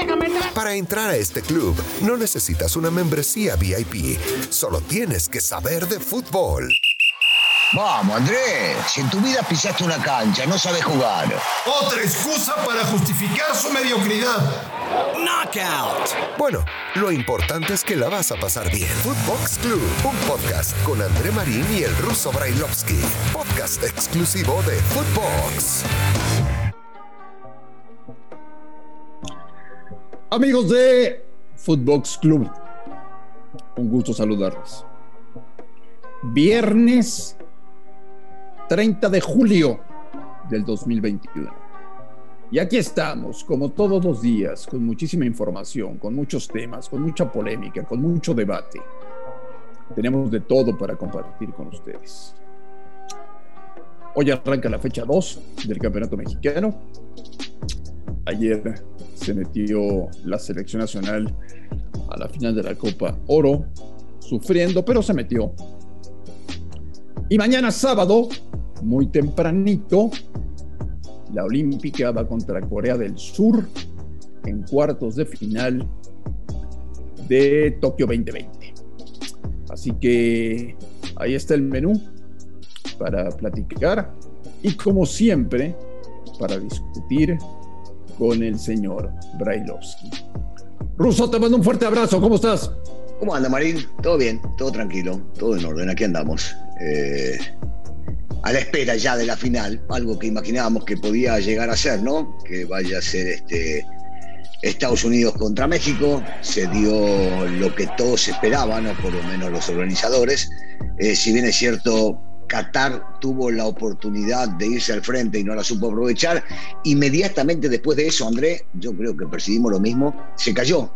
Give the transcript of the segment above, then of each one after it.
déjame entrar. Para entrar a este club no necesitas una membresía VIP, solo tienes que saber de fútbol. Vamos, Andrés, si en tu vida pisaste una cancha, no sabes jugar. Otra excusa para justificar su mediocridad. Knockout. Bueno, lo importante es que la vas a pasar bien. Footbox Club, un podcast con André Marín y el ruso Brailovsky. Podcast exclusivo de Footbox. Amigos de Footbox Club, un gusto saludarlos. Viernes 30 de julio del 2021. Y aquí estamos, como todos los días, con muchísima información, con muchos temas, con mucha polémica, con mucho debate. Tenemos de todo para compartir con ustedes. Hoy arranca la fecha 2 del Campeonato Mexicano. Ayer se metió la selección nacional a la final de la Copa Oro, sufriendo, pero se metió. Y mañana sábado muy tempranito, la Olímpica va contra Corea del Sur en cuartos de final de Tokio 2020. Así que ahí está el menú para platicar y como siempre para discutir con el señor Brailovsky. Russo, te mando un fuerte abrazo, ¿cómo estás? ¿Cómo anda, Marín? Todo bien, todo tranquilo, todo en orden, aquí andamos. Eh, a la espera ya de la final, algo que imaginábamos que podía llegar a ser, ¿no? Que vaya a ser este Estados Unidos contra México, se dio lo que todos esperaban, o por lo menos los organizadores. Eh, si bien es cierto, Qatar tuvo la oportunidad de irse al frente y no la supo aprovechar, inmediatamente después de eso, André, yo creo que percibimos lo mismo, se cayó.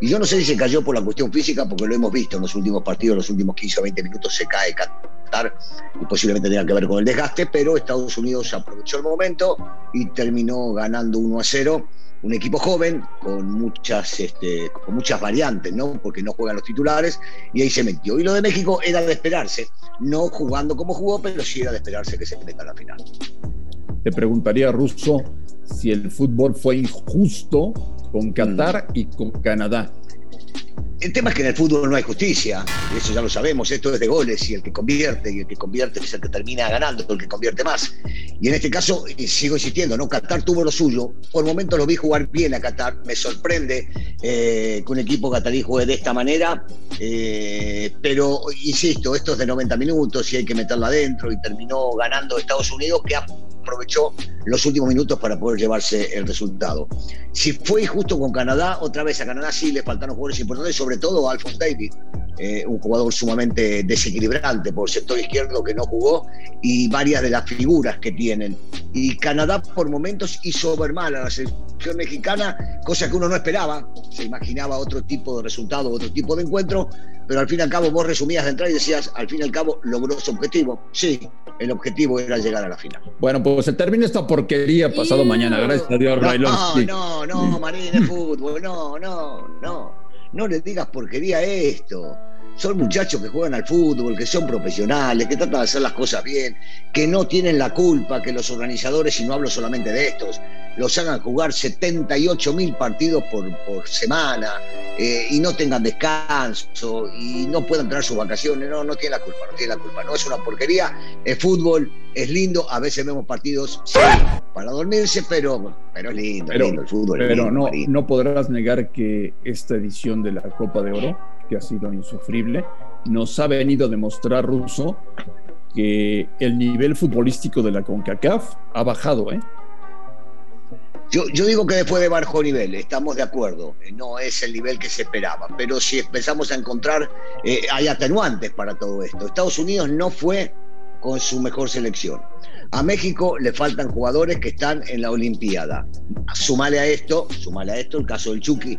Y yo no sé si se cayó por la cuestión física, porque lo hemos visto en los últimos partidos, los últimos 15 o 20 minutos se cae Qatar y posiblemente tenga que ver con el desgaste, pero Estados Unidos aprovechó el momento y terminó ganando 1 a 0. Un equipo joven con muchas, este, con muchas variantes, ¿no? Porque no juegan los titulares y ahí se metió. Y lo de México era de esperarse, no jugando como jugó, pero sí era de esperarse que se meta a la final. Te preguntaría, Russo, si el fútbol fue injusto con Qatar y con Canadá. El tema es que en el fútbol no hay justicia, eso ya lo sabemos, esto es de goles y el que convierte, y el que convierte es el que termina ganando, el que convierte más. Y en este caso, y sigo insistiendo, ¿no? Qatar tuvo lo suyo, por momentos lo vi jugar bien a Qatar, me sorprende eh, que un equipo catarí juegue de esta manera, eh, pero insisto, esto es de 90 minutos y hay que meterla adentro y terminó ganando Estados Unidos, que aprovechó los últimos minutos para poder llevarse el resultado. Si fue injusto con Canadá, otra vez a Canadá sí le faltaron jugadores importantes, sobre todo a Alphonse Davis, eh, un jugador sumamente desequilibrante por el sector izquierdo que no jugó y varias de las figuras que tienen. Y Canadá por momentos hizo ver mal a la selección mexicana, cosa que uno no esperaba, se imaginaba otro tipo de resultado, otro tipo de encuentro, pero al fin y al cabo vos resumías de entrada y decías, al fin y al cabo logró su objetivo. Sí, el objetivo era llegar a la final. Bueno, pues se termina esta porquería pasado mañana, gracias a Dios, No, no, no, Marín, de fútbol, no, no, no. No le digas porquería a esto. Son muchachos que juegan al fútbol, que son profesionales, que tratan de hacer las cosas bien, que no tienen la culpa que los organizadores, y no hablo solamente de estos, los hagan jugar 78 mil partidos por, por semana eh, y no tengan descanso y no puedan tener sus vacaciones. No, no tiene la culpa, no tiene la culpa. No es una porquería. El fútbol es lindo. A veces vemos partidos sí, para dormirse, pero, pero es lindo, Pero, lindo el fútbol. es pero lindo, no, no podrás negar que esta edición de la Copa de Oro, ha sido insufrible, nos ha venido a demostrar, Russo, que el nivel futbolístico de la CONCACAF ha bajado, ¿eh? Yo, digo que después de bajo nivel, estamos de acuerdo, no es el nivel que se esperaba, pero si empezamos a encontrar, eh, hay atenuantes para todo esto. Estados Unidos no fue con su mejor selección. A México le faltan jugadores que están en la Olimpiada. Sumale a esto, sumale a esto el caso del Chucky,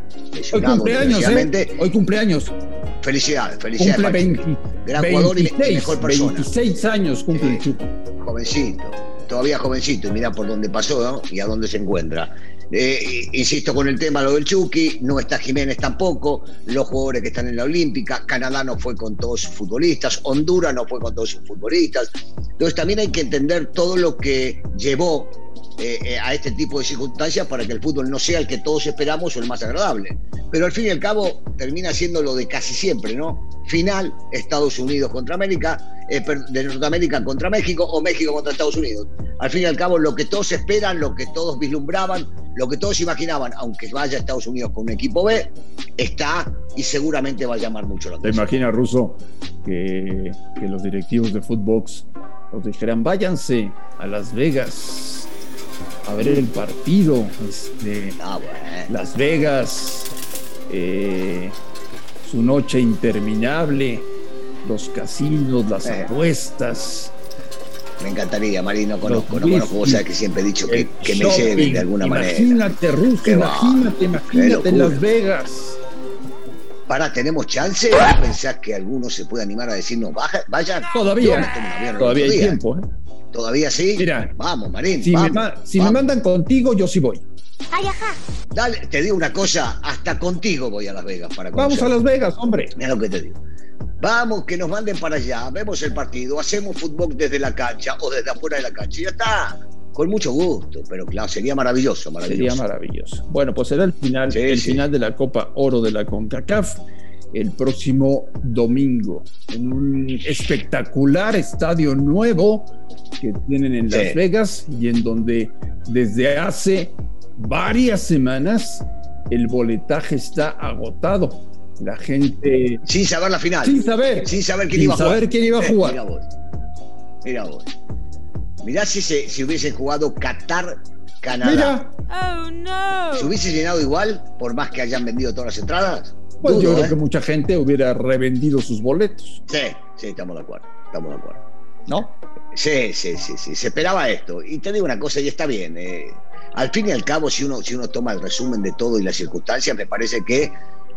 Hoy cumpleaños. ¿eh? Hoy cumpleaños. Felicidades, felicidades. Cumple para el Chucky. 20 Gran jugador y me- 26, mejor persona. 26 años cumple el Chucky. jovencito, todavía jovencito, y mira por dónde pasó ¿no? y a dónde se encuentra. Eh, insisto con el tema lo del Chucky, no está Jiménez tampoco, los jugadores que están en la Olímpica, Canadá no fue con todos sus futbolistas, Honduras no fue con todos sus futbolistas. Entonces también hay que entender todo lo que llevó eh, eh, a este tipo de circunstancias para que el fútbol no sea el que todos esperamos o el más agradable. Pero al fin y al cabo termina siendo lo de casi siempre, ¿no? Final, Estados Unidos contra América, eh, de Norteamérica contra México o México contra Estados Unidos. Al fin y al cabo, lo que todos esperan, lo que todos vislumbraban, lo que todos imaginaban, aunque vaya a Estados Unidos con un equipo B, está y seguramente va a llamar mucho la atención. ¿Te imaginas, Russo, que, que los directivos de Footbox nos dijeran, váyanse a Las Vegas a ver el partido. Este, ah, Las Vegas, eh, su noche interminable, los casinos, las eh. apuestas. Me encantaría, Marino, no conozco, no conozco, vos sabés que siempre he dicho que, que me lleven de alguna manera. Imagínate, Rusia, imagínate, imagínate en Las Vegas. Para, ¿tenemos chance? ¿Pensás que alguno se puede animar a decirnos, vayan? Todavía, todavía hay tiempo. ¿eh? ¿Todavía sí? Mira, vamos, Marín. Si, me, mandan contigo, yo sí voy. Ay, ajá. Dale, te digo una cosa, hasta contigo voy a Las Vegas para Vamos a Las Vegas, hombre. Mira lo que te digo. Vamos, que nos manden para allá, vemos el partido, hacemos fútbol desde la cancha o desde afuera de la cancha y ya está. Con mucho gusto, pero claro, sería maravilloso, maravilloso. Sería maravilloso. Bueno, pues será el final, el final de la Copa Oro de la CONCACAF el próximo domingo en un espectacular estadio nuevo que tienen en Las Vegas y en donde desde hace varias semanas el boletaje está agotado. La gente. Sin saber la final. Sin saber. Sin saber quién iba a jugar. quién iba a jugar. Mira vos. Mira vos. Mirá si, se, si hubiese jugado Qatar. Canadá. Mira. Oh, no. ¿Se hubiese llenado igual por más que hayan vendido todas las entradas? Pues yo creo ¿eh? que mucha gente hubiera revendido sus boletos. Sí, sí, estamos de acuerdo. Estamos de acuerdo. ¿No? Sí, sí, sí, sí. Se esperaba esto. Y te digo una cosa, y está bien. Eh, al fin y al cabo, si uno, si uno toma el resumen de todo y las circunstancias, me parece que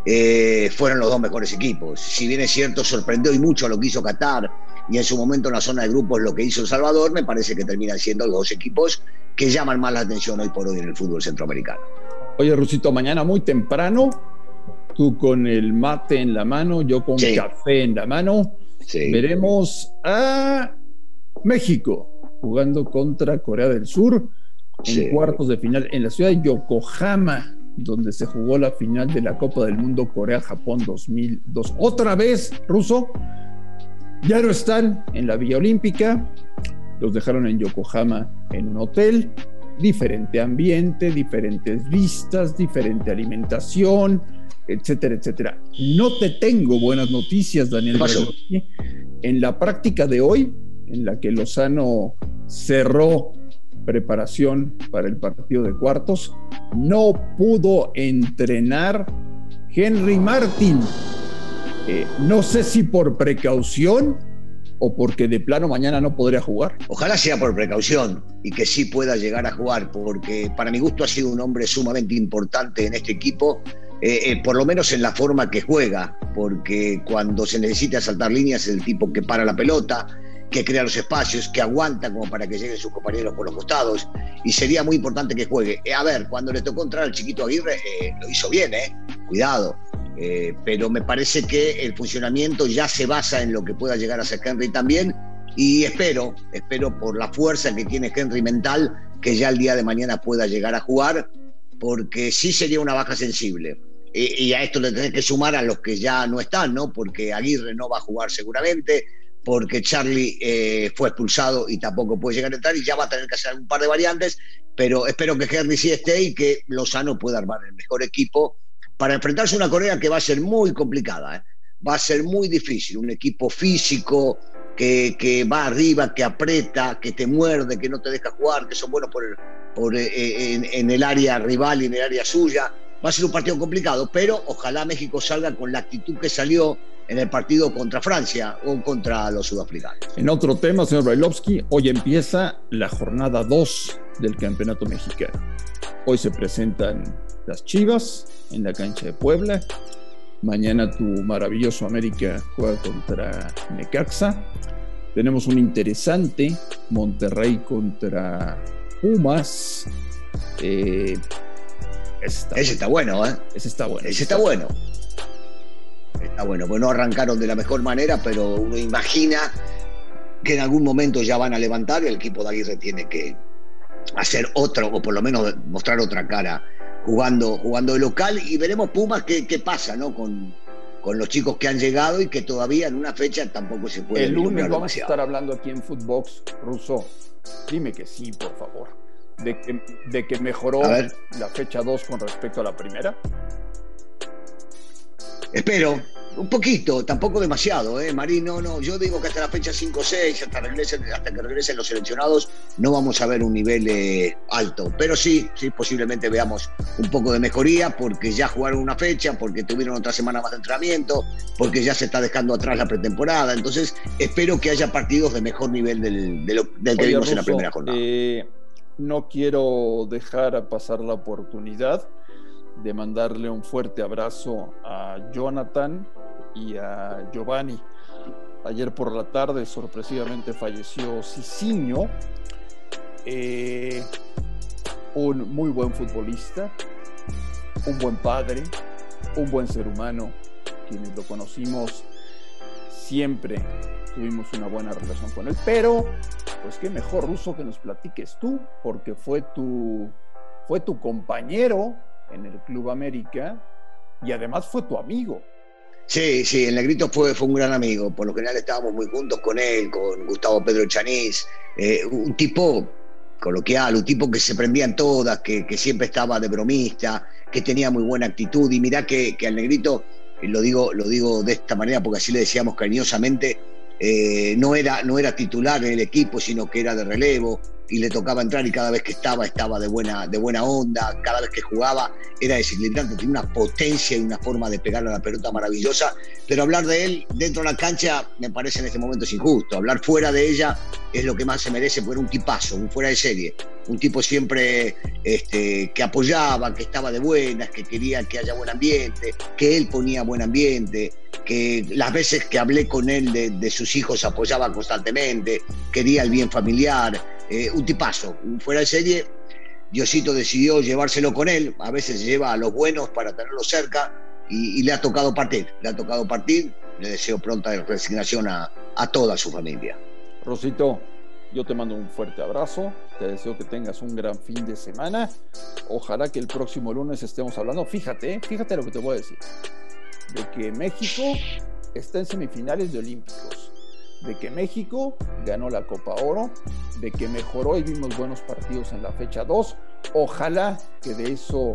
eh, fueron los dos mejores equipos. Si bien es cierto, sorprendió y mucho lo que hizo Qatar y en su momento en la zona de grupos lo que hizo El Salvador, me parece que terminan siendo los dos equipos que llaman más la atención hoy por hoy en el fútbol centroamericano. Oye, Rusito, mañana muy temprano tú con el mate en la mano, yo con café en la mano. Veremos a México jugando contra Corea del Sur en cuartos de final en la ciudad de Yokohama, donde se jugó la final de la Copa del Mundo Corea-Japón 2002. Otra vez, ruso, ya no están en la Villa Olímpica, los dejaron en Yokohama en un hotel, diferente ambiente, diferentes vistas, diferente alimentación, etcétera, etcétera. No te tengo buenas noticias, Daniel. En la práctica de hoy, en la que Lozano cerró preparación para el partido de cuartos, no pudo entrenar Henry Martin. Eh, no sé si por precaución o porque de plano mañana no podría jugar. Ojalá sea por precaución y que sí pueda llegar a jugar, porque para mi gusto ha sido un hombre sumamente importante en este equipo eh, eh, por lo menos en la forma que juega, porque cuando se necesita saltar líneas es el tipo que para la pelota, que crea los espacios, que aguanta como para que lleguen sus compañeros por los costados, y sería muy importante que juegue. Eh, a ver, cuando le tocó entrar al chiquito Aguirre, lo hizo bien, ¿eh? Cuidado. pero me parece que el funcionamiento ya se basa en lo que pueda llegar a ser Henry también, y espero, espero por la fuerza que tiene Henry mental, que ya el día de mañana pueda llegar a jugar, porque sí sería una baja sensible y, a esto le tenés que sumar a los que ya no están, ¿no? Porque Aguirre no va a jugar seguramente, porque Charlie eh, fue expulsado y tampoco puede llegar a entrar y ya va a tener que hacer un par de variantes, pero espero que Henry sí esté y que Lozano pueda armar el mejor equipo para enfrentarse a una Corea que va a ser muy complicada, ¿eh? va a ser muy difícil, un equipo físico que, que, va arriba, que aprieta, que te muerde, que no te deja jugar, que son buenos por, por eh, en el área rival y en el área suya Va a ser un partido complicado, pero ojalá México salga con la actitud que salió en el partido contra Francia o contra los sudafricanos. En otro tema, señor Brailovsky, hoy empieza la jornada 2 del Campeonato Mexicano. Hoy se presentan las Chivas en la cancha de Puebla. Mañana tu maravilloso América juega contra Necaxa. Tenemos un interesante Monterrey contra Pumas. Eh, ese está, bueno, ¿eh? Ese está bueno. Ese está bueno. Está bueno, pues no arrancaron de la mejor manera, pero uno imagina que en algún momento ya van a levantar y el equipo de Aguirre tiene que, hacer otro, o por lo menos mostrar otra cara jugando, jugando de local y veremos Pumas qué, qué pasa, ¿no? Con, con los chicos que han llegado y que todavía en una fecha tampoco se puede. El lunes vamos a estar hablando aquí en Footbox, Russo. Dime que sí, por favor. De que, de que mejoró la fecha 2 con respecto a la primera. Espero, un poquito, tampoco demasiado, ¿eh? Marín, no, no, yo digo que hasta la fecha 5 o 6, hasta, regresen, hasta que regresen los seleccionados, no vamos a ver un nivel eh, alto. Pero sí, sí, posiblemente veamos un poco de mejoría, porque ya jugaron una fecha, porque tuvieron otra semana más de entrenamiento, porque ya se está dejando atrás la pretemporada. Entonces, espero que haya partidos de mejor nivel del, del, que vimos en la primera jornada. Eh, no quiero dejar pasar la oportunidad de mandarle un fuerte abrazo a Jonathan y a Giovanni. Ayer por la tarde sorpresivamente falleció Cicinho, eh, un muy buen futbolista, un buen padre, un buen ser humano, quienes lo conocimos siempre tuvimos una buena relación con él, pero pues qué mejor ruso que nos platiques tú, porque fue tu, fue tu compañero en el Club América y además fue tu amigo. Sí, sí, el Negrito fue, fue un gran amigo. Por lo general estábamos muy juntos con él, con Gustavo Pedro Chanís. Eh, un tipo coloquial, un tipo que se prendía en todas, que, siempre estaba de bromista, que tenía muy buena actitud. Y mirá que, que al Negrito, lo digo, lo digo de esta manera porque así le decíamos cariñosamente, eh, no, era, no era titular en el equipo, sino que era de relevo y le tocaba entrar y cada vez que estaba estaba de buena, de buena onda, cada vez que jugaba era desequilibrante, tenía una potencia y una forma de pegarle a la pelota maravillosa, pero hablar de él dentro de la cancha me parece en este momento es injusto, hablar fuera de ella es lo que más se merece, porque era un tipazo, un fuera de serie, un tipo siempre este, que apoyaba, que estaba de buenas, que quería que haya buen ambiente, que él ponía buen ambiente, que las veces que hablé con él de, de sus hijos apoyaba constantemente, quería el bien familiar, eh, un tipazo, fuera de serie. Diosito decidió llevárselo con él, a veces lleva a los buenos para tenerlos cerca y, le ha tocado partir, le ha tocado partir, le deseo pronta resignación a, a toda su familia. Rosito, yo te mando un fuerte abrazo, te deseo que tengas un gran fin de semana, ojalá que el próximo lunes estemos hablando, fíjate, eh, fíjate lo que te voy a decir, de que México está en semifinales de Olímpicos de que México ganó la Copa Oro, de que mejoró y vimos buenos partidos en la fecha 2. Ojalá que de eso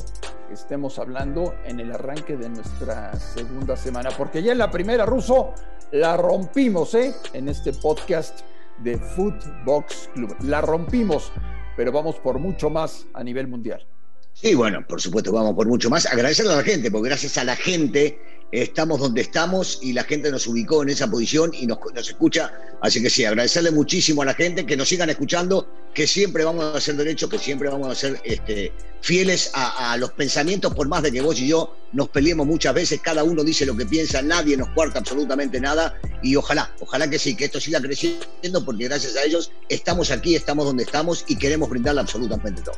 estemos hablando en el arranque de nuestra segunda semana, porque ya en la primera, Ruso, la rompimos, ¿eh? En este podcast de Footbox Club. La rompimos, pero vamos por mucho más a nivel mundial. Sí, bueno, por supuesto, vamos por mucho más. Agradecerle a la gente, porque gracias a la gente estamos donde estamos y la gente nos ubicó en esa posición y nos, escucha. Así que sí, agradecerle muchísimo a la gente que nos sigan escuchando, que siempre vamos a hacer derecho, que siempre vamos a ser este, fieles a, los pensamientos, por más de que vos y yo nos peleemos muchas veces, cada uno dice lo que piensa, nadie nos cuarta absolutamente nada y ojalá, ojalá que sí, que esto siga creciendo porque gracias a ellos estamos aquí, estamos donde estamos y queremos brindarle absolutamente todo.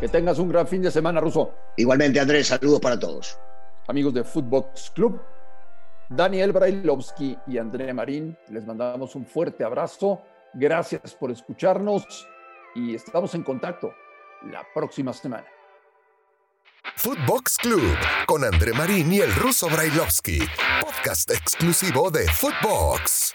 Que tengas un gran fin de semana, Ruso. Igualmente, Andrés, saludos para todos amigos de Footbox Club. Daniel Brailovsky y André Marín, les mandamos un fuerte abrazo. Gracias por escucharnos y estamos en contacto la próxima semana. Footbox Club con André Marín y el ruso Brailovsky, podcast exclusivo de Footbox.